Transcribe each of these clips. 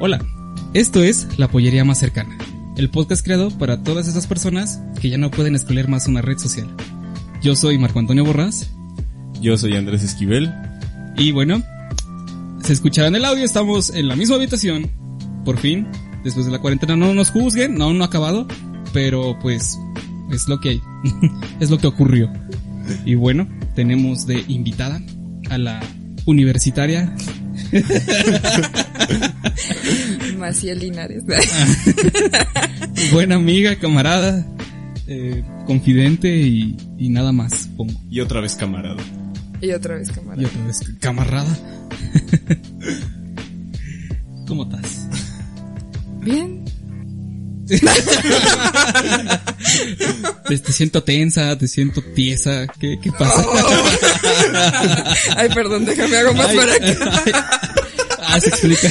Hola, esto es La Pollería Más Cercana, el podcast creado para todas esas personas que ya no pueden escoger más una red social. Yo soy Marco Antonio Borrás Yo soy Andrés Esquivel. y bueno, se escuchará en el audio, estamos en la misma habitación, por fin, después de la cuarentena, no nos juzguen, no, no ha acabado, pero pues es lo que hay, es lo que ocurrió. Y bueno, tenemos de invitada a la universitaria Maciel Linares. buena amiga, camarada, eh, confidente y, y nada más, pongo. Y otra vez camarada. y otra vez Y camarada. otra vez, camarada. ¿Cómo estás? Bien. Te, te siento tensa, te siento tiesa. ¿Qué, qué pasa? Ay, perdón, déjame hago más Ay, para ay, ah, se explica.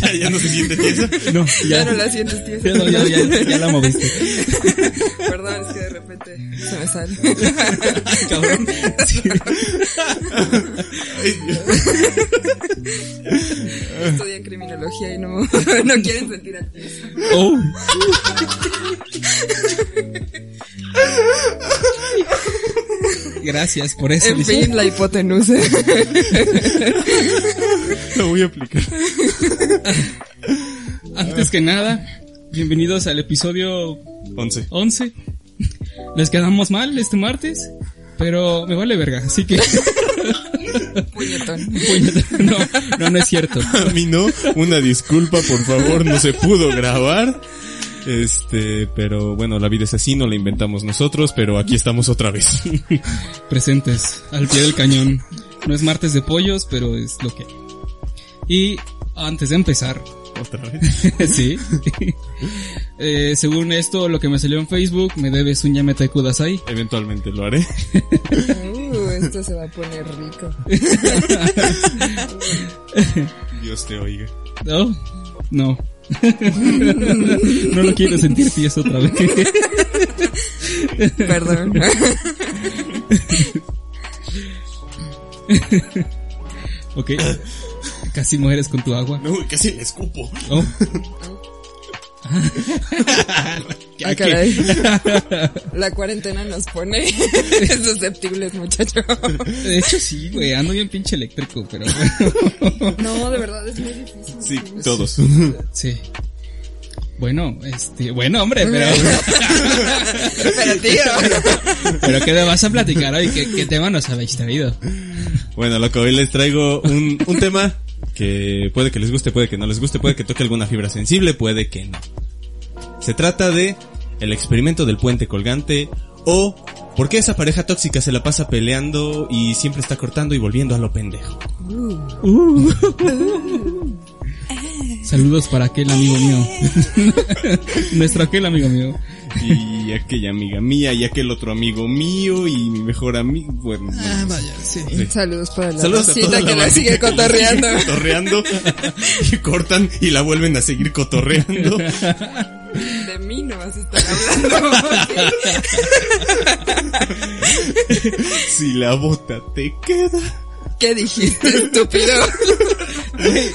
¿Ya, ya no se siente tiesa? No, Ya ya, no la sientes, tío. ya, no, ya, ya, ya la moviste. Perdón, es que de repente se me sale. Cabrón. Sí. Estudian criminología y no, no quieren sentir a ti. Oh. Gracias por eso. En fin, la hipotenusa. Lo voy a aplicar. Antes que nada, bienvenidos al episodio 11. 11. Les quedamos mal este martes, pero me vale verga, así que Puñetón. puñeta, no, no, no es cierto. A mí no. Una disculpa, por favor. No se pudo grabar. Este, pero bueno, la vida es así, no la inventamos nosotros, pero aquí estamos otra vez. Presentes al pie del cañón. No es martes de pollos, pero es lo que hay. Y antes de empezar, otra vez. sí. Eh, según esto, lo que me salió en Facebook, me debes un Yamete Kudasai. Eventualmente lo haré. Uh, esto se va a poner rico. Dios te oiga. ¿No? No. no lo quiero sentir tieso otra vez. Perdón. ok. Casi mueres con tu agua. No, casi le escupo. Oh. Ah, caray. La cuarentena nos pone susceptibles, muchacho. De hecho, sí, güey. Ando bien pinche eléctrico, pero bueno. No, de verdad es muy difícil. Sí, todos. Sí. Bueno, este, bueno, hombre, pero, Pero tío. pero ¿qué te vas a platicar hoy? ¿Qué, qué tema nos habéis traído? Bueno, loco, hoy les traigo un, un tema que puede que les guste, puede que no les guste, puede que toque alguna fibra sensible, puede que no. Se trata de el experimento del puente colgante o por qué esa pareja tóxica se la pasa peleando y siempre está cortando y volviendo a lo pendejo. Saludos para aquel amigo mío. Nuestro aquel amigo mío. Y aquella amiga mía y aquel otro amigo mío y mi mejor amigo, bueno, no, vaya, sí. Saludos para la Saludos a toda que la sigue que la cotorreando. sigue cotorreando y cortan y la vuelven a seguir cotorreando. De mí no vas a estar hablando. Si la bota te queda. ¿Qué dijiste, estúpido? Güey,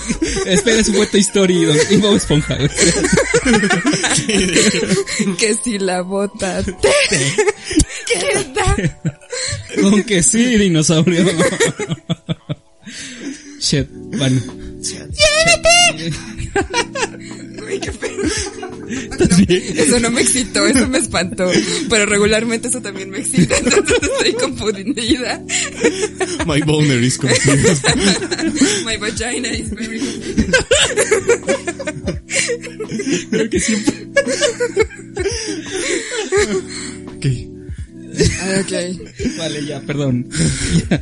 espera su vuelta historia y Bob Esponja. güey. Que si la bota te queda. Con que sí, dinosaurio. Shit, bueno. Uy, qué pena. ¿Estás bien? Eso no me excitó, eso me espantó. Pero regularmente eso también me excita, entonces estoy confundida. My boner is confused. My vagina is very... Creo que siempre. Ok. Ah, ok. Vale, ya, perdón. Ya.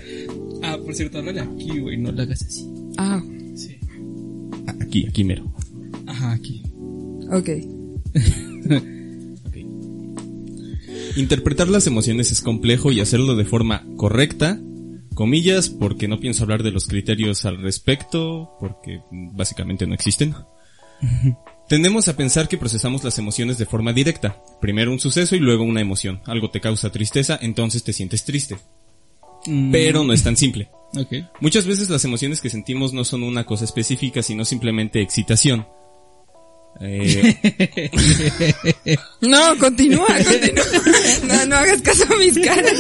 Ah, por cierto, háblale aquí, güey, no lo hagas así. Ah, Sí. Aquí, aquí mero. Ajá, aquí. Ok. Interpretar las emociones es complejo y hacerlo de forma correcta, comillas, porque no pienso hablar de los criterios al respecto, porque básicamente no existen. Tendemos a pensar que procesamos las emociones de forma directa. Primero un suceso y luego una emoción. Algo te causa tristeza, entonces te sientes triste. Mm, Pero no es tan simple. Muchas veces las emociones que sentimos no son una cosa específica, sino simplemente excitación. Eh, No, continúa, continúa. No, no hagas caso a mis caras.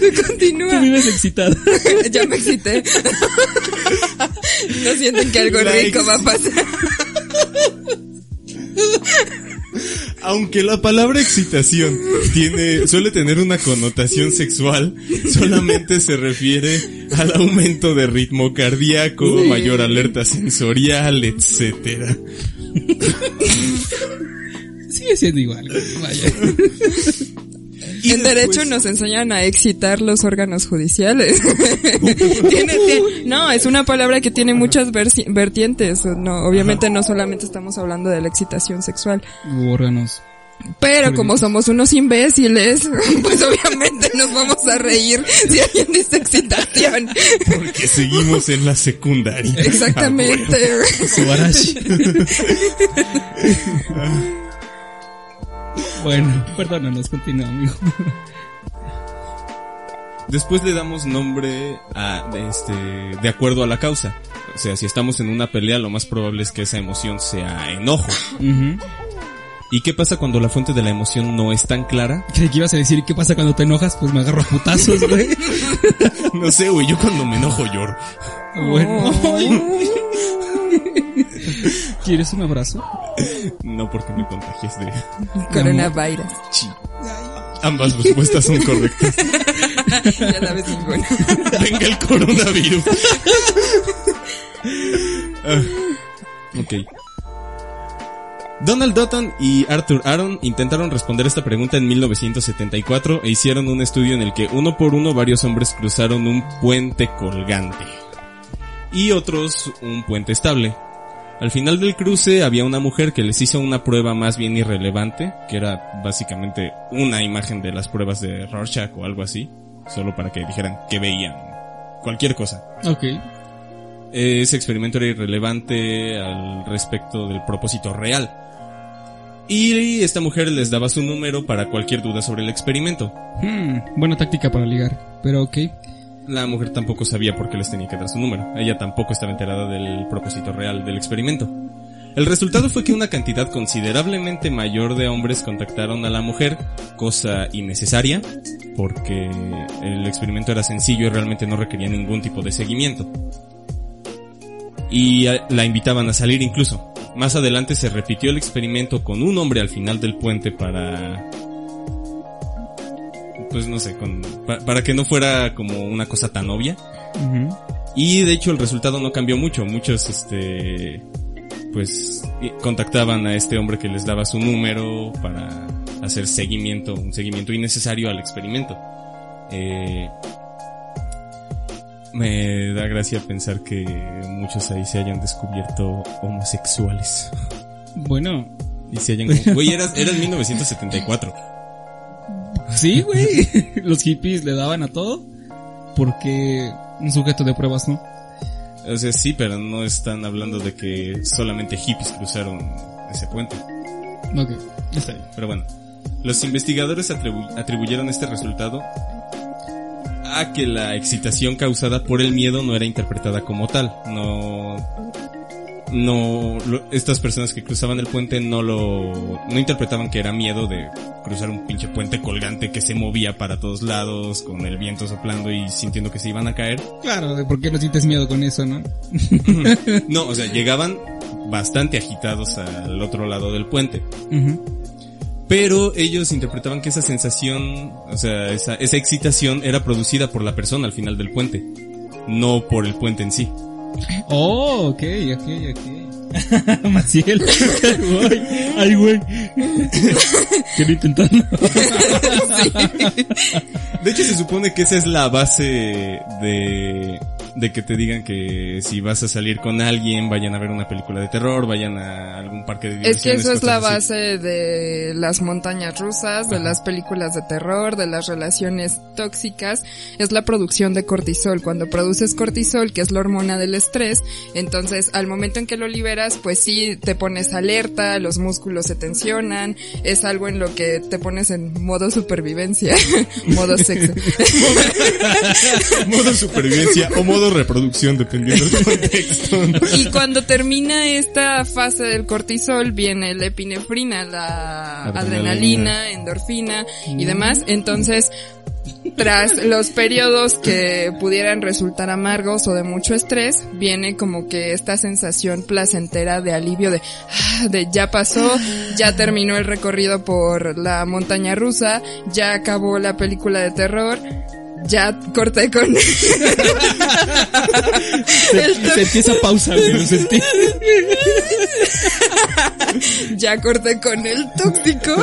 Tú Tú continúa. vives excitado. Ya me excité. No sienten que algo rico va a pasar. Aunque la palabra excitación tiene, suele tener una connotación sexual, solamente se refiere al aumento de ritmo cardíaco, mayor alerta sensorial, etcétera. Sigue siendo igual. Vaya. Y en después- derecho nos enseñan a excitar los órganos judiciales. Tiene- tiene- no, es una palabra que tiene muchas vertientes. No, obviamente no solamente estamos hablando de la excitación sexual. Órganos. Pero como somos unos imbéciles, pues obviamente nos vamos a reír si alguien dice excitación. Porque seguimos en la secundaria. Exactamente. Subarashi. bueno, perdónanos, continúa, amigo. Después le damos nombre a, este, de acuerdo a la causa. O sea, si estamos en una pelea, lo más probable es que esa emoción sea enojo. ¿Y qué pasa cuando la fuente de la emoción no es tan clara? Creí que ibas a decir qué pasa cuando te enojas, pues me agarro a putazos, güey. No sé, güey, yo cuando me enojo lloro. Bueno. ¿Quieres un abrazo? No porque me contagies de Coronavirus. Ambas respuestas son correctas. Ya sabes ninguna. Venga el coronavirus. Ah, ok. Donald Dutton y Arthur Aaron intentaron responder esta pregunta en 1974 e hicieron un estudio en el que uno por uno varios hombres cruzaron un puente colgante y otros un puente estable. Al final del cruce había una mujer que les hizo una prueba más bien irrelevante, que era básicamente una imagen de las pruebas de Rorschach o algo así, solo para que dijeran que veían cualquier cosa. Ok. Ese experimento era irrelevante al respecto del propósito real. Y esta mujer les daba su número para cualquier duda sobre el experimento. Hmm, buena táctica para ligar, pero ok. La mujer tampoco sabía por qué les tenía que dar su número. Ella tampoco estaba enterada del propósito real del experimento. El resultado fue que una cantidad considerablemente mayor de hombres contactaron a la mujer, cosa innecesaria, porque el experimento era sencillo y realmente no requería ningún tipo de seguimiento. Y a- la invitaban a salir incluso. Más adelante se repitió el experimento con un hombre al final del puente para pues no sé, con, pa- para que no fuera como una cosa tan obvia. Y de hecho el resultado no cambió mucho. Muchos, este, pues, contactaban a este hombre que les daba su número para hacer seguimiento, un seguimiento innecesario al experimento. Eh, me da gracia pensar que muchos ahí se hayan descubierto homosexuales. Bueno, Y se hayan... Güey, era, era en 1974. Sí, güey. Los hippies le daban a todo porque un sujeto de pruebas no. O sea, sí, pero no están hablando de que solamente hippies cruzaron ese puente. Ok, está bien. Pero bueno, los investigadores atribu- atribuyeron este resultado a que la excitación causada por el miedo no era interpretada como tal. No, no, lo- estas personas que cruzaban el puente no lo, no interpretaban que era miedo de cruzar un pinche puente colgante que se movía para todos lados con el viento soplando y sintiendo que se iban a caer. Claro, ¿de ¿por qué no sientes miedo con eso, no? No, o sea, llegaban bastante agitados al otro lado del puente. Pero ellos interpretaban que esa sensación, o sea, esa, esa excitación era producida por la persona al final del puente, no por el puente en sí. Oh, ok, ok, ok. Maciel. Ay, ay, güey. Quiero intentarlo. De hecho, se supone que esa es la base de, de que te digan que si vas a salir con alguien, vayan a ver una película de terror, vayan a algún parque de Es que diversiones. eso es la así. base de las montañas rusas, de las películas de terror, de las relaciones tóxicas, es la producción de cortisol. Cuando produces cortisol, que es la hormona del estrés, entonces al momento en que lo liberas, pues sí te pones alerta, los músculos se tensionan, es algo en lo que te pones en modo supervivencia, modo sexo. modo supervivencia o modo reproducción, dependiendo del contexto. Y cuando termina esta fase del cortisol, viene la epinefrina, la Adrenalina. adrenalina, endorfina y demás. Entonces, tras los periodos que pudieran resultar amargos o de mucho estrés, viene como que esta sensación placentera de alivio de, ah, de ya pasó, ya terminó el recorrido por la montaña rusa, ya acabó la película de terror, ya corté con el Sentí esa pausa, güey, lo sentí. ya corté con el tóxico.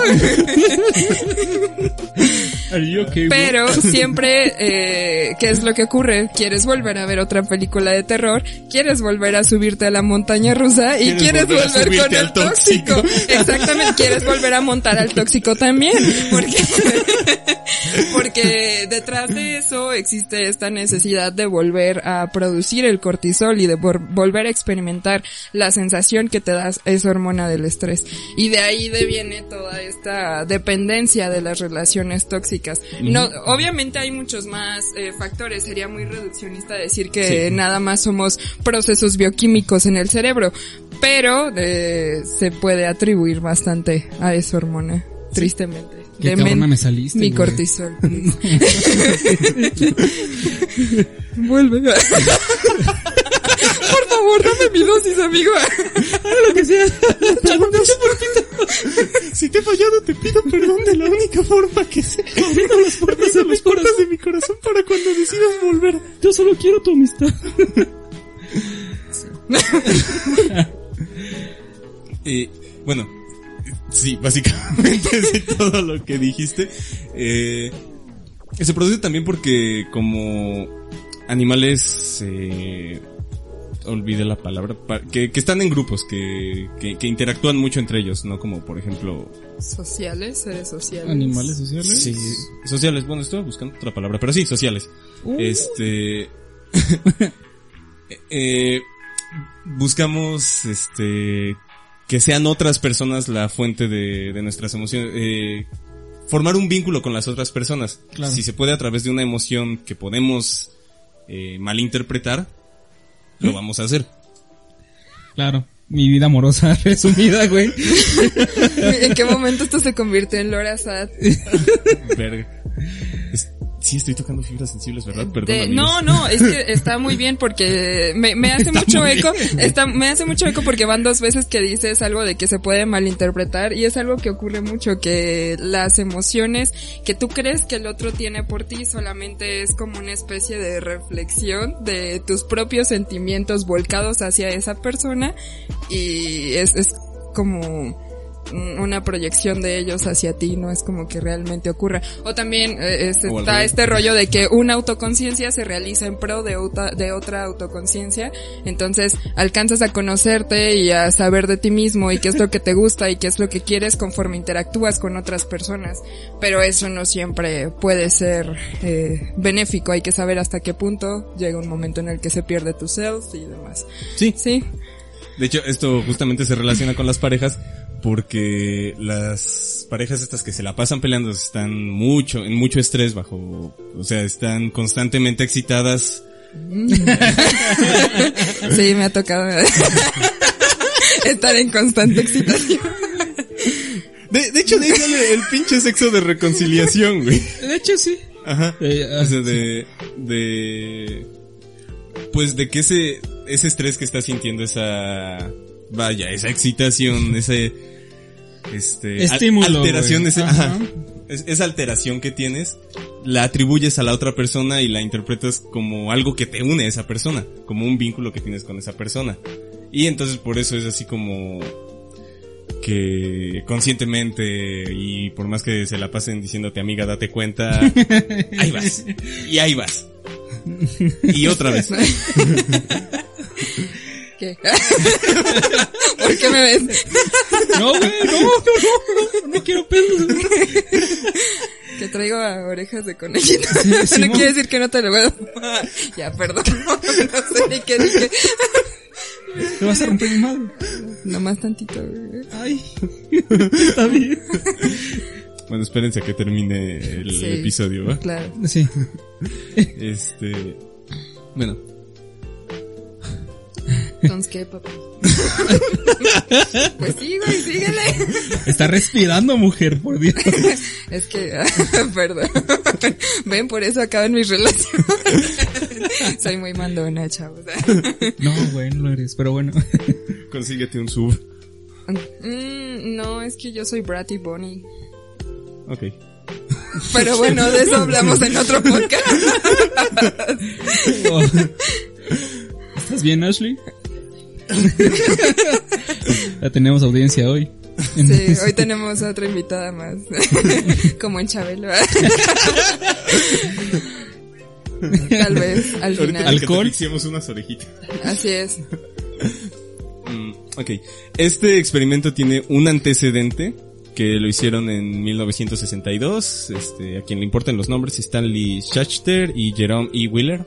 Okay? Pero siempre, eh, ¿qué es lo que ocurre? Quieres volver a ver otra película de terror, quieres volver a subirte a la montaña rusa y Quieres quieres volver con el tóxico. tóxico. Exactamente, quieres volver a montar al tóxico también. Porque, porque detrás de eso existe esta necesidad de volver a producir el cortisol y de vol- volver a experimentar la sensación que te da esa hormona del estrés. Y de ahí deviene toda esta dependencia de las relaciones tóxicas. No, obviamente hay muchos más eh, factores. Sería muy reduccionista decir que nada más somos procesos bioquímicos en el cerebro, pero eh, se puede atribuir bastante a esa hormona, tristemente. Qué cabrona me saliste, Mi güey. cortisol. Vuelve. Por favor, dame mi dosis, amigo. lo que sea. Si te he fallado, te pido perdón de la única forma que sé. Abriendo las puertas, a las puertas de mi corazón para cuando decidas volver. Yo solo quiero tu amistad. Eh, bueno, sí, básicamente sí, todo lo que dijiste. Eh, se produce también porque como animales, eh, olvidé la palabra, pa- que, que están en grupos, que, que, que interactúan mucho entre ellos, ¿no? Como por ejemplo, Sociales, seres sociales. Animales sociales. Sí, sociales. Bueno, estoy buscando otra palabra, pero sí, sociales. Este, eh, buscamos, este, que sean otras personas la fuente de, de nuestras emociones. Eh, formar un vínculo con las otras personas. Claro. Si se puede a través de una emoción que podemos eh, malinterpretar, lo vamos a hacer. Claro. Mi vida amorosa resumida, güey. ¿En qué momento esto se convirtió en Laura Sad? Verga. Es- sí, estoy tocando fibras sensibles, ¿verdad? Perdón. De- no, no, es que está muy bien porque me, me hace mucho eco, está, me hace mucho eco porque van dos veces que dices algo de que se puede malinterpretar y es algo que ocurre mucho, que las emociones que tú crees que el otro tiene por ti solamente es como una especie de reflexión de tus propios sentimientos volcados hacia esa persona y es, es como una proyección de ellos hacia ti, no es como que realmente ocurra. O también eh, es- O al está este rollo de que una autoconciencia se realiza en pro de otra, de otra autoconciencia, entonces alcanzas a conocerte y a saber de ti mismo y qué es lo que te gusta y qué es lo que quieres conforme interactúas con otras personas, pero eso no siempre puede ser eh, benéfico, hay que saber hasta qué punto llega un momento en el que se pierde tu self y demás. Sí, Sí, De hecho, esto justamente se relaciona con las parejas porque las parejas estas que se la pasan peleando están mucho, en mucho estrés bajo, o sea, están constantemente excitadas. sí, me ha tocado estar en constante excitación. De, de hecho, de ahí sale el pinche sexo de reconciliación, güey. De hecho, sí. Ajá. Eh, O sea, de, de, pues de que ese, ese estrés que está sintiendo esa, vaya, esa excitación, ese, este, Estímulo, alteración, ese- Ajá. ajá. Es- esa alteración que tienes, la atribuyes a la otra persona y la interpretas como algo que te une a esa persona, como un vínculo que tienes con esa persona. Y entonces por eso es así como que conscientemente y por más que se la pasen diciéndote amiga date cuenta, ahí vas. Y ahí vas. Y otra vez. ¿Qué? ¿Por qué me ves? No, güey, no, no, no, no quiero pedos. Que traigo a orejas de conejito. Sí, no quiere decir que no te lo voy a... ya, perdón. No, sé ni qué dije. Te vas a romper mi madre. Nomás tantito. güey. Ay, está bien. Bueno, espérense a que termine el Sí. episodio, ¿va? Claro. Sí. Este, bueno, Entonces, ¿qué, papá? pues sí, güey, síguele. Está respirando, mujer, por Dios. Es que, perdón. Ven, por eso acaban mis relaciones. Soy muy mandona, chavos. No, güey, no lo eres, pero bueno. consíguete un sub. Mm, no, es que yo soy Bratty Bonnie. Ok. Pero bueno, de eso hablamos en otro podcast. Oh. ¿Estás bien, Ashley? Ya tenemos audiencia hoy. Sí, hoy tenemos otra invitada más. Como en Chabelo. Tal vez, al final. ¿Alcohol? asfixiemos unas orejitas. Así es. Mm, ok. Este experimento tiene un antecedente que lo hicieron en 1962. Este, a quien le importan los nombres, Stanley Schachter y Jerome E. Wheeler.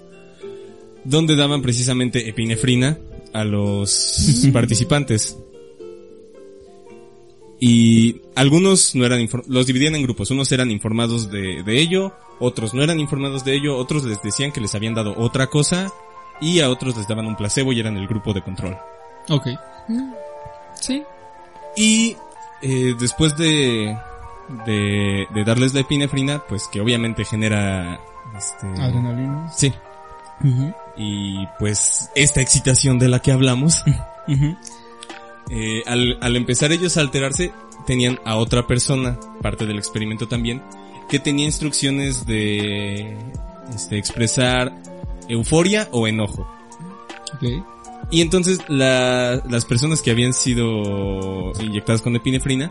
Donde daban precisamente epinefrina a los participantes. Y algunos no eran los dividían en grupos, unos eran informados de, de ello, otros no eran informados de ello, otros les decían que les habían dado otra cosa y a otros les daban un placebo y eran el grupo de control. Ok. Sí. Y eh, después de, de, de darles la epinefrina, pues que obviamente genera... Este, Adrenalina. Sí. Y pues esta excitación de la que hablamos, eh, al, al empezar ellos a alterarse, tenían a otra persona, parte del experimento también, que tenía instrucciones de este, expresar euforia o enojo. Y entonces la- las personas que habían sido inyectadas con epinefrina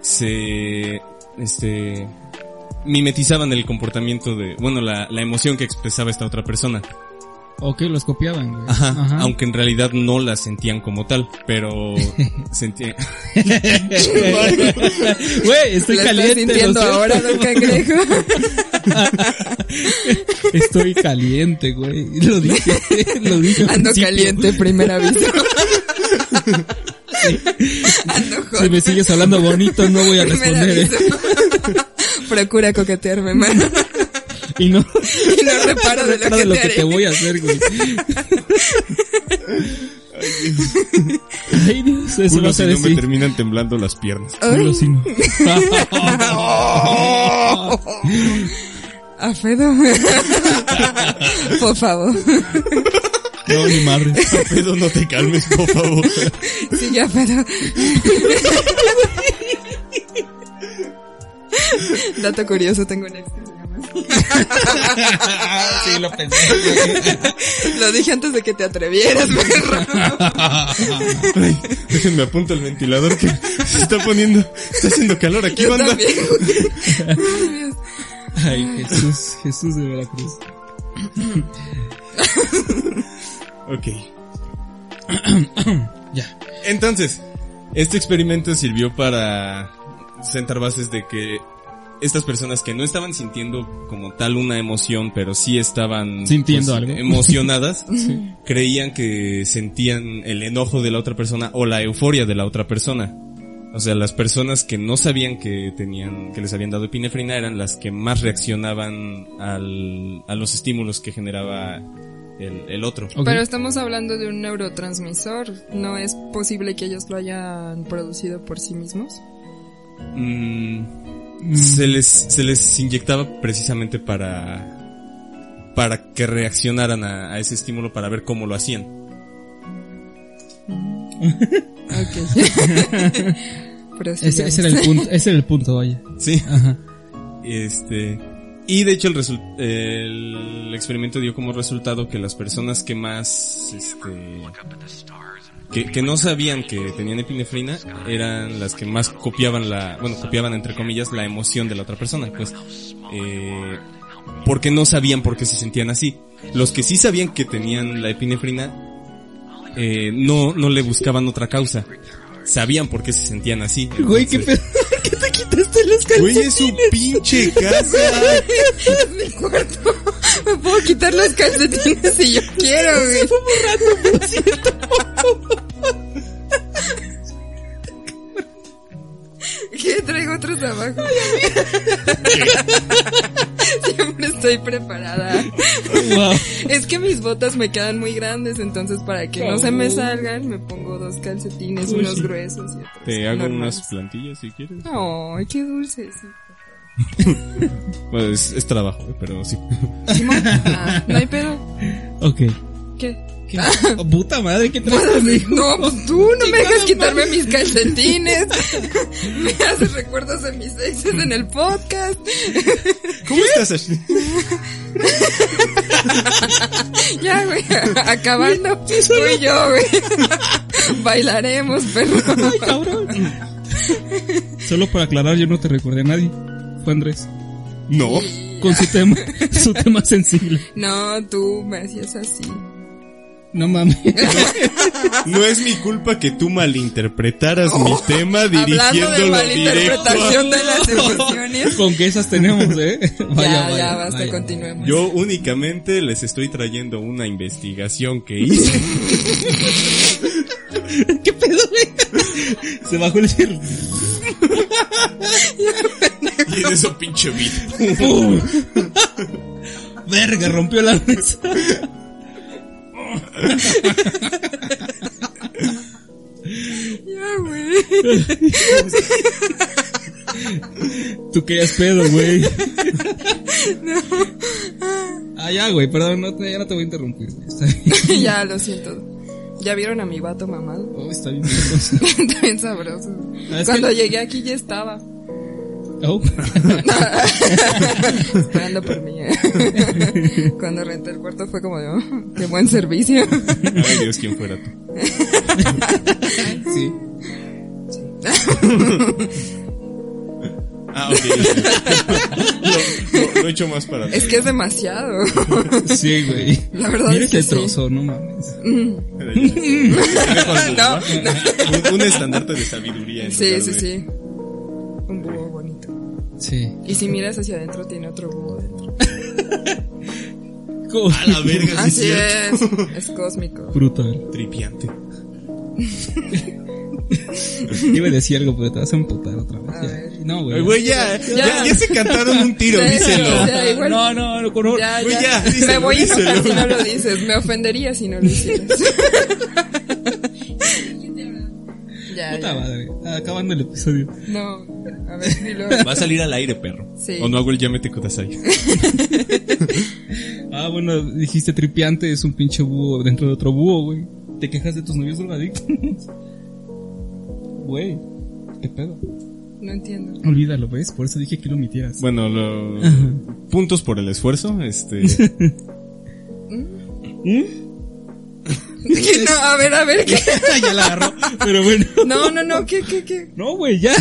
se este mimetizaban el comportamiento de, bueno, la, la emoción que expresaba esta otra persona. Ok, los copiaban, güey. Ajá, Aunque en realidad no la sentían como tal, pero sentían Güey, estoy ¿La estás caliente. sintiendo ahora, don Cangrejo? Estoy caliente, güey. Lo dije, lo dije. Ando principio. caliente, primer aviso. Ando Si me sigues hablando bonito, no voy a responder. ¿eh? Procura coquetearme, mano. Y no, Y no reparo de lo de lo te que te voy a hacer, güey. Ay, Dios, eso culo va a si no me terminan temblando las piernas. Culo si no. A Fedo. Por favor. No, ni madre. Pero no te calmes, por favor. Sí, ya, Fedo. Dato curioso, tengo un ex que se llama así. Sí, lo pensé. Lo dije antes de que te atrevieras, perro. Ay, déjenme apunto el ventilador que se está poniendo, está haciendo calor aquí, Yo banda. también. Ay, Jesús, Jesús de Veracruz. Ok. Ya. Entonces, este experimento sirvió para sentar bases de que estas personas que no estaban sintiendo como tal una emoción, pero sí estaban Sintiendo pues, algo. emocionadas, creían que sentían el enojo de la otra persona o la euforia de la otra persona. O sea, las personas que no sabían que tenían, que les habían dado epinefrina eran las que más reaccionaban al, a los estímulos que generaba el, el otro. Pero estamos hablando de un neurotransmisor. ¿No es posible que ellos lo hayan producido por sí mismos? Mm, Mm, se les se les inyectaba precisamente para para que reaccionaran a, a ese estímulo para ver cómo lo hacían. Ok. Ese, ese era el punto, ese era el punto, vaya. Sí. Ajá. Este y de hecho el resul- el experimento dio como resultado que las personas que más este que, que no sabían que tenían epinefrina eran las que más copiaban la, bueno, copiaban entre comillas la emoción de la otra persona, pues, eh, porque no sabían por qué se sentían así. Los que sí sabían que tenían la epinefrina, eh, no, no le buscaban otra causa. Sabían por qué se sentían así. Güey, qué pedo. ¿Qué te quitaste los calzones? Güey, es su pinche casa. es mi cuarto. Me puedo quitar los calcetines si yo quiero, güey. Fue muy rato, por cierto. Traigo otros metros abajo. Siempre estoy preparada. Wow. Es que mis botas me quedan muy grandes, entonces para que no se me salgan, me pongo dos calcetines, Uy, unos sí. gruesos y otros. Te hago normales. unas plantillas si quieres. Ay, qué dulce, sí. Bueno, es, es trabajo, pero sí. Ah, no hay pedo. Ok. ¿Qué? ¿Qué? Oh, puta madre, ¿qué traes? No, pues tú no me dejas quitarme mis calcetines. Me haces recuerdos de mis exes en el podcast. ¿Cómo estás, Ashley? Ya, güey, acabando. Soy yo, güey. Bailaremos, perro. Ay, cabrón. Solo para aclarar, yo no te recordé a nadie. Fue Andrés. No. Con su tema, su tema sensible. No, tú me hacías así. No mames. No es mi culpa que tú malinterpretaras mi tema Hablando de dirigiéndolo directo malinterpretación a... de las emociones. Con que esas tenemos, eh. ya, ya, basta, continuemos. Yo únicamente les estoy trayendo una investigación que hice. ¿Qué pedo, güey? Se bajó el cierre. y en eso pinche beat. Verga, rompió la mesa. Ya, güey. Tú querías pedo, güey. Ah, ya, güey, perdón, no te, ya no te voy a interrumpir. Está bien. ya, lo siento. ¿Ya vieron a mi vato mamado? Oh, está bien. lejos. Está bien sabroso. Ah, Cuando que- llegué aquí ya estaba. Oh. Esperando por mí. eh. Cuando renté el cuarto fue como de, oh, qué buen servicio. Ay Dios, quién fuera tú. Sí. Ah, ok. Lo, lo- lo he hecho más para es que es demasiado. Sí, güey. La verdad Mira es que este sí. trozo, no mames. No, Un, un estandarte de sabiduría. en Sí, sí, de- sí. Un búho. Sí. Y si miras hacia adentro tiene otro búho dentro. ¿Cómo? A la verga, sí es Así cierto. es. Es cósmico. Brutal. Tripiante. Iba a decir algo, pero te vas a emputar otra vez. Ya. No, güey. güey, ya, ya, Ya. ya se cantaron un tiro, Ya, díselo. ya, igual. No, no, no, con Ya, Güey, ya. ya, Me díselo, voy a enojar si no lo dices. Me ofendería si no lo hicieras. Ya, Puta ya. madre. Acabando el episodio. No, a ver, dilo. Va a salir al aire, perro. Sí. O no hago el llámete kudasai. Ah, bueno, dijiste tripiante, es un pinche búho dentro de otro búho, güey. Te quejas de tus novios drogadictos. Güey, qué pedo. No entiendo. Olvídalo, ¿ves? Por eso dije que lo omitieras. Bueno, lo... puntos por el esfuerzo, este... ¿Mm? No, a ver, a ver, ¿qué? ya la agarró. Pero bueno. No, no, no, ¿qué, qué, qué? No, güey, ya.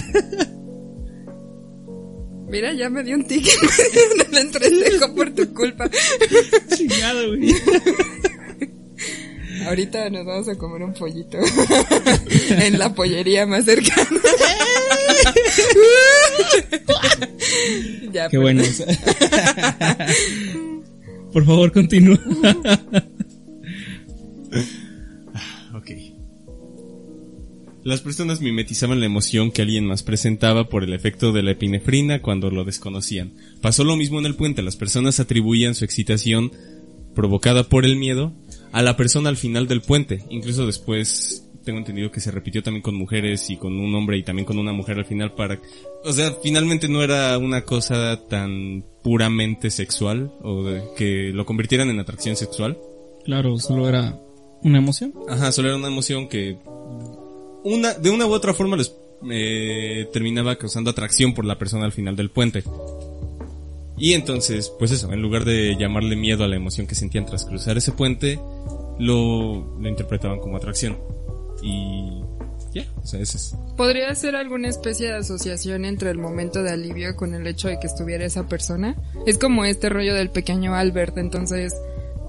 Mira, ya me dio un tic en el entrecejo por tu culpa. Chingada, güey. Ahorita nos vamos a comer un pollito en la pollería más cercana. ya, Qué pues. bueno. Por favor, continúa. Las personas mimetizaban la emoción que alguien más presentaba por el efecto de la epinefrina cuando lo desconocían. Pasó lo mismo en el puente, las personas atribuían su excitación provocada por el miedo a la persona al final del puente. Incluso después tengo entendido que se repitió también con mujeres y con un hombre y también con una mujer al final para... O sea, finalmente no era una cosa tan puramente sexual o de- que lo convirtieran en atracción sexual. Claro, solo era una emoción. Ajá, solo era una emoción que una, de una u otra forma les eh, terminaba causando atracción por la persona al final del puente. Y entonces, pues eso, en lugar de llamarle miedo a la emoción que sentían tras cruzar ese puente, lo, lo interpretaban como atracción. Y ya, o sea, ese es. ¿Podría ser alguna especie de asociación entre el momento de alivio con el hecho de que estuviera esa persona? Es como este rollo del pequeño Albert, entonces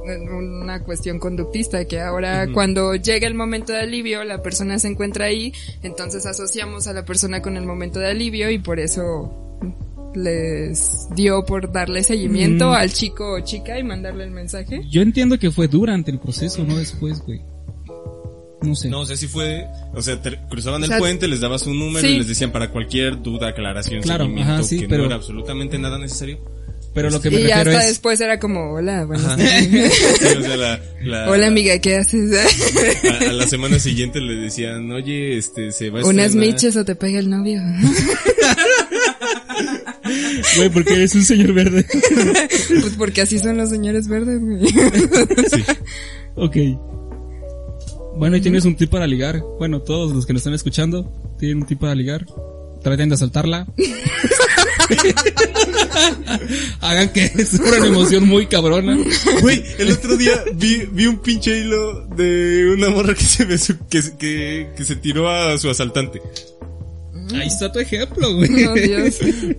una cuestión conductista que ahora cuando llega el momento de alivio la persona se encuentra ahí entonces asociamos a la persona con el momento de alivio y por eso les dio por darle seguimiento Mm. al chico o chica y mandarle el mensaje Yo entiendo que fue durante el proceso, no después, güey. No sé. No, o sea, sí fue, o sea, te- cruzaban O el puente, les dabas un número sí. y les decían para cualquier duda, aclaración, Claro, seguimiento, ajá, sí, que pero- no era absolutamente nada necesario. Pero lo que me Y refiero hasta es... después era como, hola, buenas. Sí, o sea, la, la- Hola amiga, ¿qué haces? A, a la semana siguiente le decían, oye, este, se va a Unas estrenar- miches o te pega el novio. Güey, porque eres un señor verde. pues porque así son los señores verdes, güey. Sí. ok. Bueno, y tienes un tip para ligar. Bueno, todos los que nos están escuchando tienen un tip para ligar. Traten de asaltarla. Hagan que sufran una emoción muy cabrona. Güey, el otro día vi, vi un pinche hilo de una morra que se besó- que, se- que, que se tiró a su asaltante. Ahí está tu ejemplo, güey. No, Dios.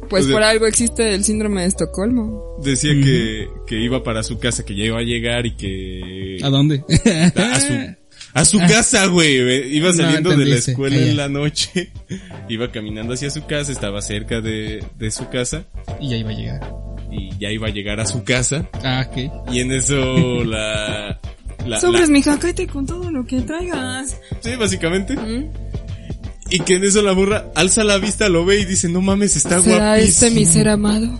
Pues O sea- por algo existe el síndrome de Estocolmo. Decía que, que iba para su casa, que ya iba a llegar y que... ¿A dónde? A su, a su casa, güey. Iba No, saliendo de la escuela Ah, en la noche. Iba caminando hacia su casa, estaba cerca de, de su casa. y ya iba a llegar. Y ya iba a llegar a su casa. Ah, ok. Y en eso la... la- Sobres, la- mija, cállate con todo lo que traigas. sí, básicamente. ¿Mm? Y que en eso la burra alza la vista, lo ve y dice, no mames, está ¿Será guapísimo. este mi ser amado?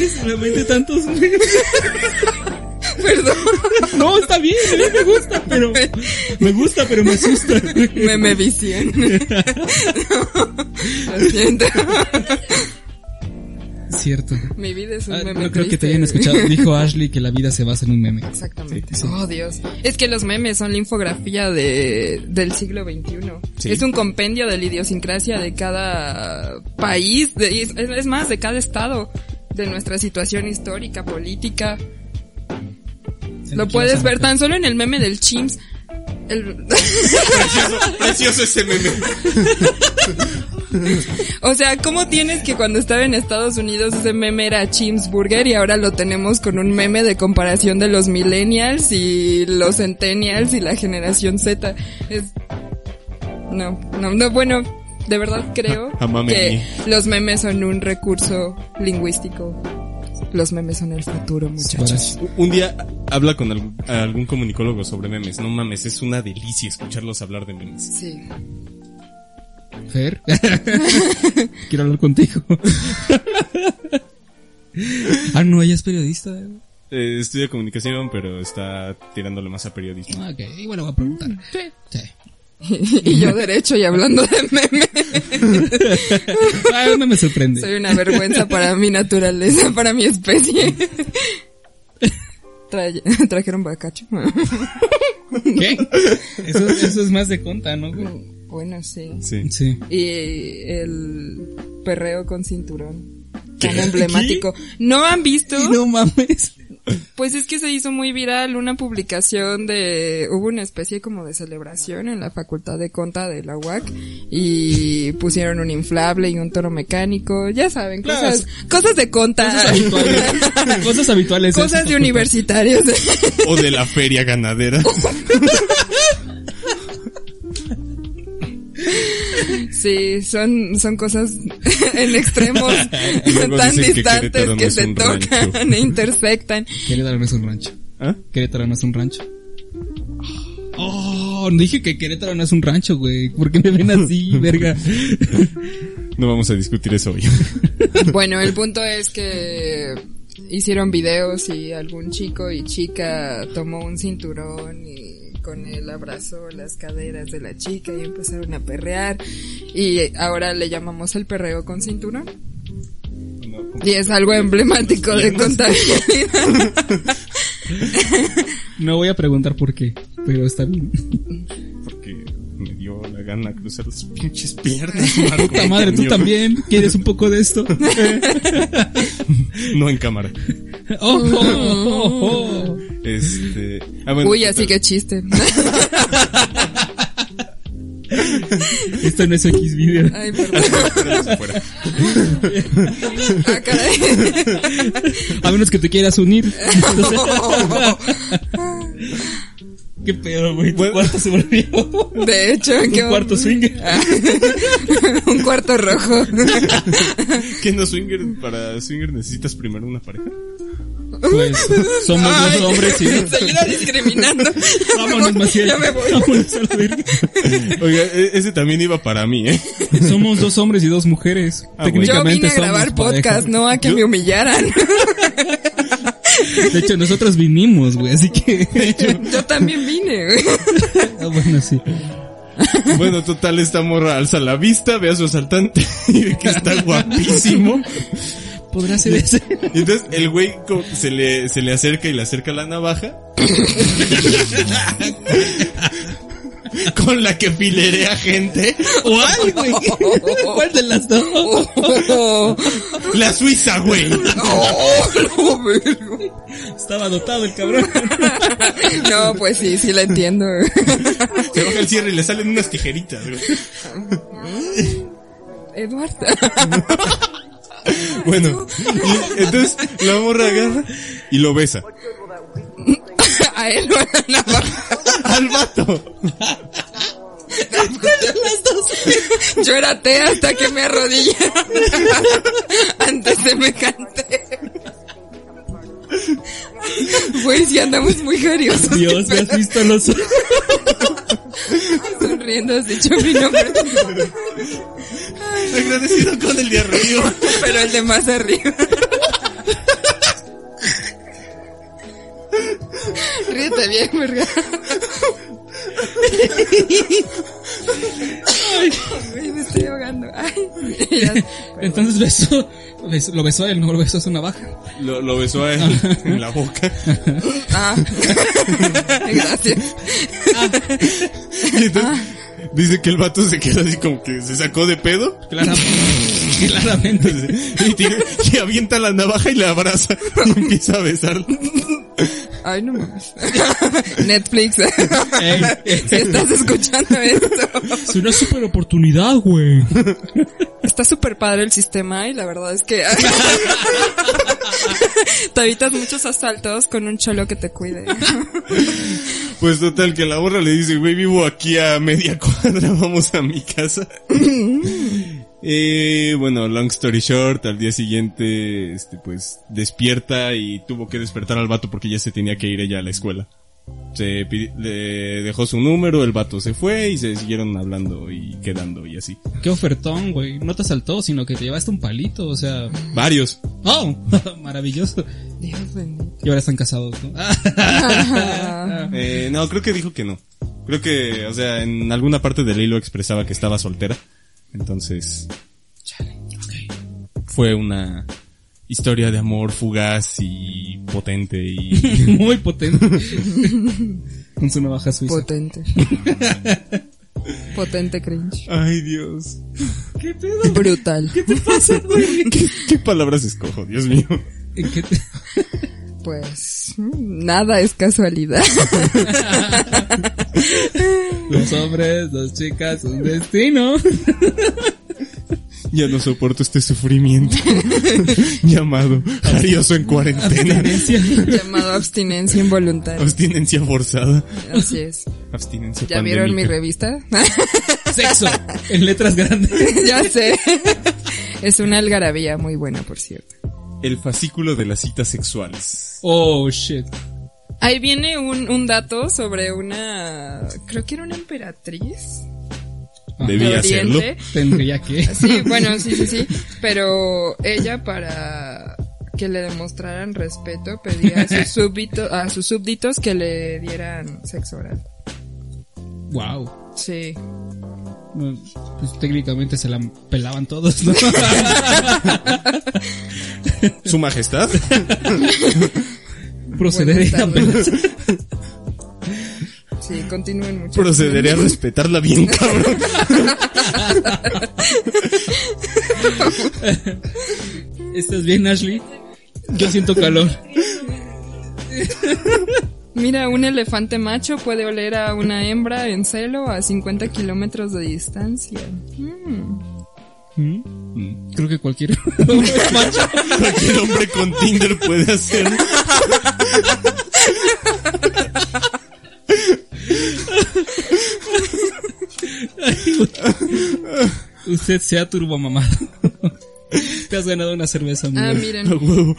¿Por qué tienes en la mente tantos Perdón. No, está bien, a mí me gusta, pero... Me gusta, pero me asusta. Me me vicien. Lo siento. Cierto. Mi vida es un Ah, meme no creo que te triste. hayan escuchado. Dijo Ashley que la vida se basa en un meme. Exactamente. Oh, Dios. Es que los memes son la infografía de, del siglo XXI. Sí. Es un compendio de la idiosincrasia de cada país, de, es, es más, de cada estado, de nuestra situación histórica, política. Lo puedes ver tan solo en el meme del Chimps. El, Precioso, precioso ese meme. o sea, ¿cómo tienes que cuando estaba en Estados Unidos ese meme era Chimps Burger y ahora lo tenemos con un meme de comparación de los millennials y los centennials y la generación Z? Es... No, no, no, bueno, de verdad creo que los memes son un recurso lingüístico. Los memes son el futuro, muchachos. Un día habla con algún, algún comunicólogo sobre memes. No mames, es una delicia escucharlos hablar de memes. Sí. Fer. Quiero hablar contigo. ah, no, ella es periodista. Eh, estudia comunicación, pero está tirándole más a periodismo. Ah, ok, igual le voy a preguntar. Sí. y yo derecho y hablando de memes. Ah, no me sorprende. Soy una vergüenza para mi naturaleza, para mi especie. Trajeron bacacho. ¿Qué? Eso, eso es más de conta, ¿no? bueno, sí. Sí. Sí. Y el perreo con cinturón. ¿Qué? Tan emblemático. ¿No han visto? No mames. Pues es que se hizo muy viral una publicación de, hubo una especie como de celebración en la facultad de conta de la UAC y pusieron un inflable y un toro mecánico, ya saben, cosas, cosas de conta. Cosas habituales. Cosas habituales. Cosas esas, de universitarios. O de la feria ganadera. Sí, son, son cosas en extremos tan que distantes no que se tocan rancho. e intersectan. Querétaro no es un rancho. ¿Ah? Querétaro no es un rancho. Oh, dije que Querétaro no es un rancho, güey. ¿Por qué me ven así, verga? No vamos a discutir eso hoy. Bueno, el punto es que hicieron videos y algún chico y chica tomó un cinturón y con él abrazó las caderas de la chica y empezaron a perrear y ahora le llamamos el perreo con cinturón. Y es algo emblemático de contabilidad. No voy a preguntar por qué, pero está bien. La gana cruzar las pinches piernas. Marco Puta madre, tú también quieres un poco de esto. No en cámara. Oh, oh, oh, oh. Este. ah, bueno, Uy, así que chiste. Esto no es X video. Ay, perdón. Ah, caray. A menos que te quieras unir. Qué pedo, güey. Tu Bueno. cuarto se volvió. De hecho, qué Un cuarto swinger. un cuarto rojo. ¿Qué no swinger? Para swinger necesitas primero una pareja. Pues somos Ay, dos hombres y Seguirá discriminando. vámonos, Maciel. Ya me voy. Vámonos a la verga. Oiga, e- ese también iba para mí, ¿eh? Somos dos hombres y dos mujeres. Ah, bueno. Yo Técnicamente vine a grabar pareja. podcast, no a que Yo- me humillaran. De hecho, nosotros vinimos, güey, así que... Yo también vine, güey. Ah, bueno, sí. Bueno, total, esta morra alza la vista, ve a su asaltante y ve que está guapísimo. Podrá ser ese. Y entonces el güey se le, se le acerca y le acerca la navaja. con la que filerea gente. ¿Cuál, güey? ¿Cuál de las dos? La suiza, güey. no, vergo. Estaba dotado el cabrón. No, pues sí, sí la entiendo. Se baja el cierre y le salen unas tijeritas, güey. Eduardo. Bueno, y entonces la morra agarra y lo besa. A él o a la navaja. Al vato. Yo era té hasta que me arrodillé. Antes de me canté. Güey, si andamos muy jariosos. Dios, me has visto los ojos. Sonriendo has dicho mi nombre. Agradecido con el de arriba. Pero el de más arriba. Bien, verga. Ay, me estoy ahogando. Ay, ya. Entonces besó, besó- lo besó a él, no lo besó a su navaja. Lo, lo besó a él en la boca. Ah. Gracias. Y entonces dice que el vato se quedó así como que se sacó de pedo. Claramente. Claramente. Y, tiene- y avienta la navaja y la abraza y empieza a besarla. Ay, no mames. Netflix. Si estás escuchando esto. es una super oportunidad, güey. Está súper padre el sistema y la verdad es que te evitas muchos asaltos con un cholo que te cuide. Pues total, que la borra le dice, güey, vivo aquí a media cuadra, vamos a mi casa. Eh, bueno, long story short, al día siguiente, este, pues, despierta y tuvo que despertar al vato porque ya se tenía que ir ella a la escuela. Se le dejó su número, el vato se fue y se siguieron hablando y quedando y así. Qué ofertón, güey. No te asaltó, sino que te llevaste un palito, o sea... Varios. ¡Oh! Maravilloso. Dios bendito. Y ahora están casados, ¿no? Eh, no, creo que dijo que no. Creo que, o sea, en alguna parte del hilo expresaba que estaba soltera. Entonces, fue una historia de amor fugaz y potente y Muy potente. Con su navaja suiza. Potente. Potente cringe. Ay, Dios. Brutal. ¿Qué, qué palabras escojo, Dios mío? ¿En qué te- Pues nada es casualidad. Dos hombres, dos chicas, un destino. Ya no soporto este sufrimiento llamado jarioso en cuarentena. Abstinencia. Llamado abstinencia involuntaria. Abstinencia forzada. Así es. Abstinencia ¿Ya vieron mi pandémica. revista? Sexo. En letras grandes. ya sé. Es una algarabía muy buena, por cierto. El fascículo de las citas sexuales. Oh, shit. Ahí viene un, un dato sobre una, creo que era una emperatriz. Debía de hacerlo. Oriente. Tendría que. Sí, bueno, sí, sí, sí. Pero ella para que le demostraran respeto pedía a sus súbditos, a sus súbditos que le dieran sexo oral. Wow. Sí. Pues técnicamente se la pelaban todos, ¿no? Su majestad. Procedería Buenas apenas. Sí, continúen mucho. Procederé a respetarla bien, cabrón. ¿Estás bien, Ashley? Yo siento calor. Mira, un elefante macho puede oler a una hembra en celo a 50 kilómetros de distancia. Mm. ¿Mm? Creo que cualquier macho. Cualquier hombre con Tinder puede hacerlo. Usted sea turbomamado. Te has ganado una cerveza. Ah, miren. huevo.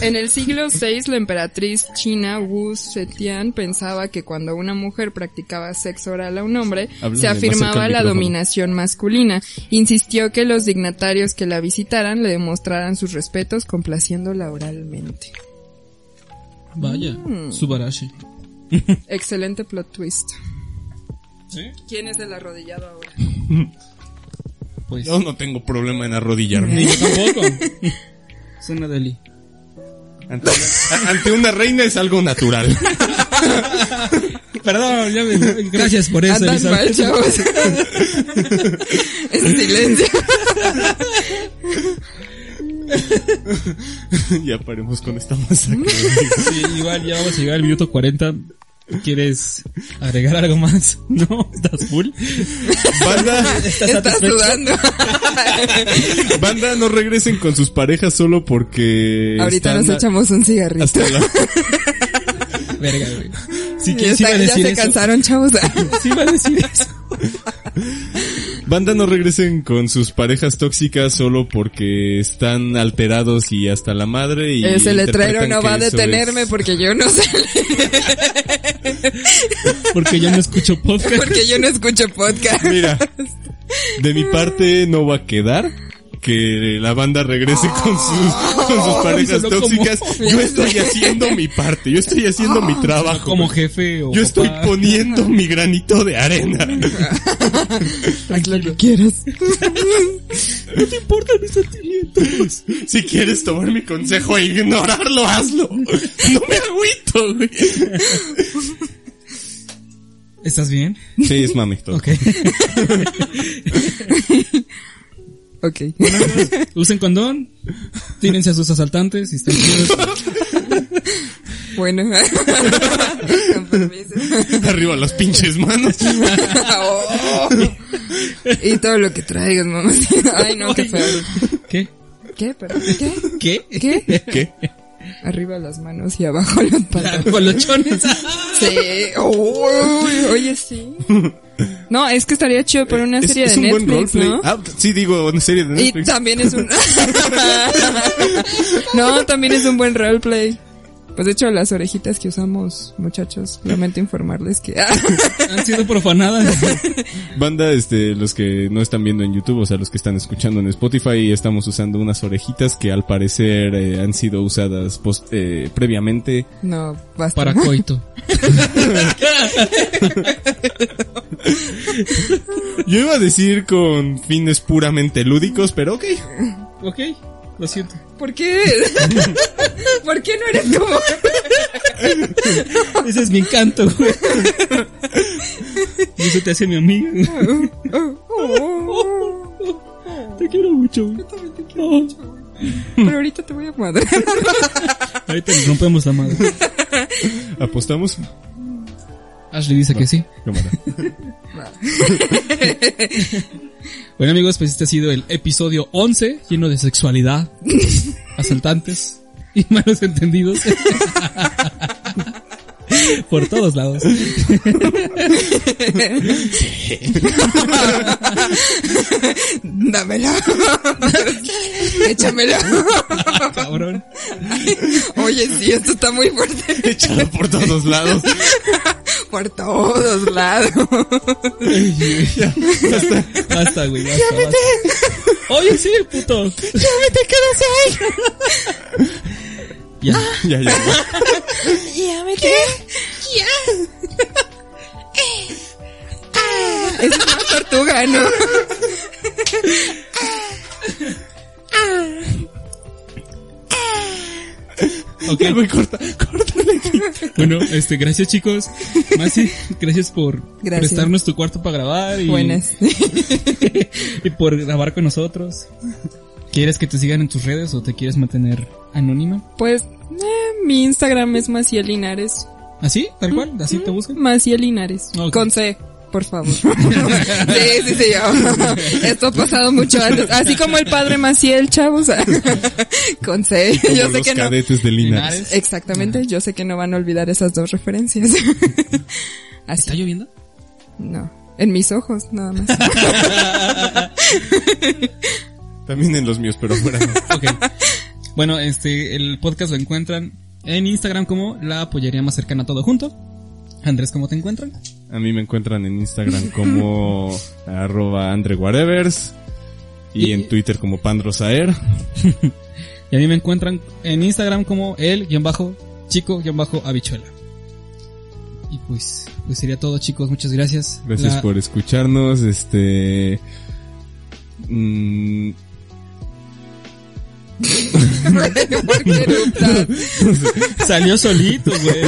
En el siglo VI, la emperatriz china Wu Zetian pensaba que cuando una mujer practicaba sexo oral a un hombre, se afirmaba la dominación masculina. Insistió que los dignatarios que la visitaran le demostraran sus respetos complaciéndola oralmente. Vaya, Mm. Subarashi. Excelente plot twist. ¿Sí? ¿Quién es el arrodillado ahora? Pues. Yo no tengo problema en arrodillarme. Ni yo tampoco. Suena deli. Ante una, ante una reina es algo natural. Perdón, ya me, gracias por eso, Andan mal, chavos. en silencio. ya paremos con esta masacre. Sí, igual ya vamos a llegar al minuto 40. ¿Quieres agregar algo más? ¿No? ¿Estás full? Banda, ¿Estás sudando. banda, no regresen con sus parejas solo porque. Ahorita nos echamos un cigarrito. hasta la- Verga, güey. Sí, Ya, que- sí a ya decir se eso. cansaron, chavos. Sí iba a decir eso. Banda, no regresen con sus parejas tóxicas solo porque están alterados y hasta la madre. Y Ese letrero interpretan no va a detenerme es- porque yo no sé, Porque yo no escucho podcast. porque yo no escucho podcast. Mira, de mi parte no va a quedar que la banda regrese con sus, con sus parejas como- tóxicas. Yo estoy haciendo mi parte, yo estoy haciendo mi trabajo. Como jefe o Yo estoy papá. poniendo mi granito de arena. Haz lo que quieras. No te importan mis sentimientos. Si quieres tomar mi consejo e ignorarlo, hazlo. No me agüito, güey. ¿Estás bien? Sí, es mami todo. Ok. Ok. Bueno, usen condón. Tírense a sus asaltantes y estén. Bueno. Con permiso. Arriba las pinches manos. Oh. Y todo lo que traigas, mamá. Ay, no, qué feo. ¿Qué? ¿Qué? ¿Pero qué? ¿Qué? ¿Qué? ¿Qué? Arriba las manos y abajo los pantalones. Colochones. Sí. Uy, oye, sí. No, es que estaría chido por una Es, serie es de un buen Netflix, roleplay. ¿no? Ah, sí, digo, una serie de Y Netflix. también es un... no, también es un buen roleplay. Pues de hecho las orejitas que usamos, muchachos, lamento informarles que... Han sido profanadas. Banda, este, los que no están viendo en YouTube, o sea, los que están escuchando en Spotify, estamos usando unas orejitas que al parecer eh, han sido usadas post, eh, previamente. no, basta. Para coito. Yo iba a decir con fines puramente lúdicos, pero ok. Ok, lo siento. ¿Por qué? ¿Por qué no eres como... Ese es mi encanto, güey. Y eso te hace mi amiga. Te quiero mucho, güey. Oh, Pero ahorita te voy a madre. Ahorita nos rompemos la madre. ¿Apostamos? Ashley dice que sí. Cámara. Bueno amigos, pues este ha sido el episodio 11, lleno de sexualidad, asaltantes y malos entendidos. Por todos lados. Dámelo. Échamelo. Cabrón. Oye, sí, esto está muy fuerte. Échalo por todos lados. Por todos lados. Basta, güey, basta, basta. Oye, sí, puto. Ya vete, quédate ahí. Ya. ya, ya. Ya vete. Ya. Es una tortuga, ¿no? Ok. Güey, corta, córtale. Bueno, este, gracias chicos. Masi, gracias por Gracias. prestarnos tu cuarto para grabar y, Buenas. y por grabar con nosotros. ¿Quieres que te sigan en tus redes o te quieres mantener anónima? Pues, eh, mi Instagram es Maciel Linares. ¿Así? ¿Tal cual? ¿Así te buscan? Maciel Linares. Ok. Con C, por favor. sí, sí, sí. yo- Esto ha pasado mucho antes. Así como el padre Maciel, chavos. Con C. Como Yo sé los que no. cadetes de Linares. Linares. Exactamente. Yo sé que no van a olvidar esas dos referencias. Así. ¿Está lloviendo? No. En mis ojos, nada más. También en los míos, pero fuera. Ok. Bueno, este, el podcast lo encuentran en Instagram como la pollería más cercana a todo junto. Andrés, ¿cómo te encuentran? A mí me encuentran en Instagram como arroba Andre Whatevers y en Twitter como Pandrosaer. Y a mí me encuentran en Instagram como el guion bajo chico guion bajo habichuela. Y pues, pues sería todo chicos, muchas gracias. Gracias La- por escucharnos, este... mm. Salió solito, güey.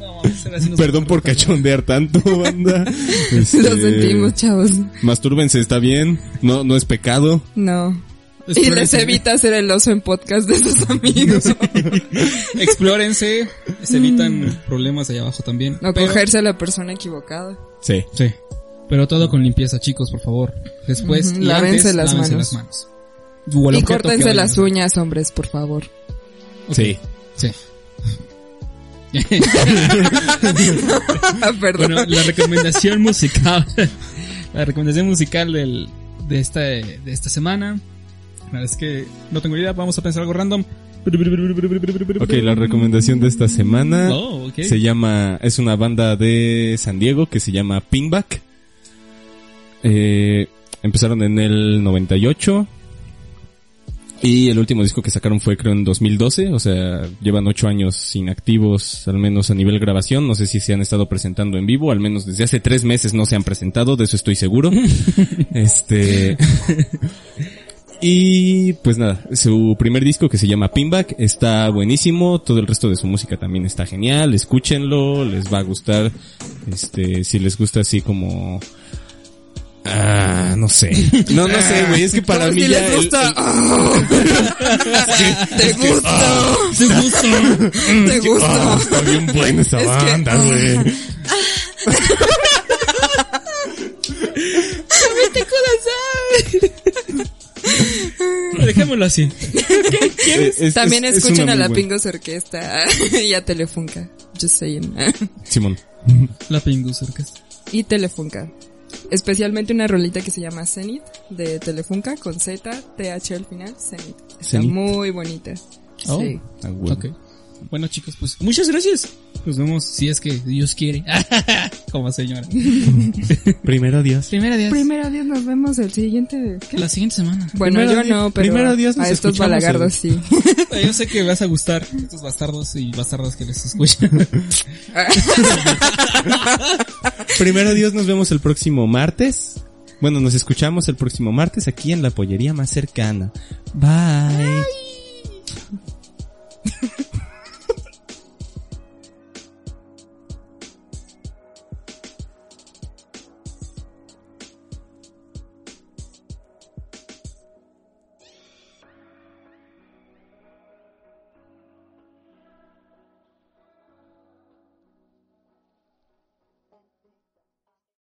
No, perdón por cachondear tanto, banda. Este, Lo sentimos, chavos. Mastúrbense, está bien. No, no es pecado. No. Y les evita hacer el oso en podcast de sus amigos. Explórense, se evitan problemas allá abajo también. No Pero- cogerse a la persona equivocada. Sí. Sí. Pero todo con limpieza, chicos, por favor. Después, y lávense antes, las lávense manos. las manos. Y córtense las uñas, hombres, por favor. Ok, Sí. Sí. Ah, Perdón. bueno, la recomendación musical, la recomendación musical del, de esta, de esta semana. La verdad es que no tengo idea, vamos a pensar algo random. Ok, la recomendación de esta semana Oh, se llama, es una banda de San Diego que se llama Pingback. Eh, empezaron en el 98 y el último disco que sacaron fue creo en 2012, o sea, llevan ocho años inactivos, al menos a nivel grabación, no sé si se han estado presentando en vivo, al menos desde hace tres meses no se han presentado, de eso estoy seguro. este... Y pues nada, su primer disco que se llama Pinback está buenísimo, todo el resto de su música también está genial, escúchenlo, les va a gustar, este, si les gusta así como... Ah, no sé. No, no sé, güey, es que para mí si ya... les el- gusta. el- ¡Ah! ¿Te gusta? ¿Te gusta? ¿Te gusta? Ah, está bien buena esa Es banda, güey. Dejémoslo así. Es- También es- es escuchen a la. Pingos Orquesta y a Telefunca. Just saying. Simón. La Pingus Orquesta. y Telefunca. Especialmente una rolita que se llama Zenith de Telefunca con Z, TH al final, Zenith. Está Zenith. muy bonita. Oh. Sí. Ah. Ok. Bueno chicos, pues muchas gracias. Nos vemos si es que Dios quiere. Como señora. Primero Dios. Primera día. Primero Dios, nos vemos el siguiente. ¿qué? La siguiente semana. Bueno, Primero yo Dios- no, pero primero Dios nos a estos balagardos sí. Yo sé que vas a gustar estos bastardos y bastardas que les escuchan. Primero Dios, nos vemos el próximo martes. Bueno, nos escuchamos el próximo martes aquí en la pollería más cercana. Bye.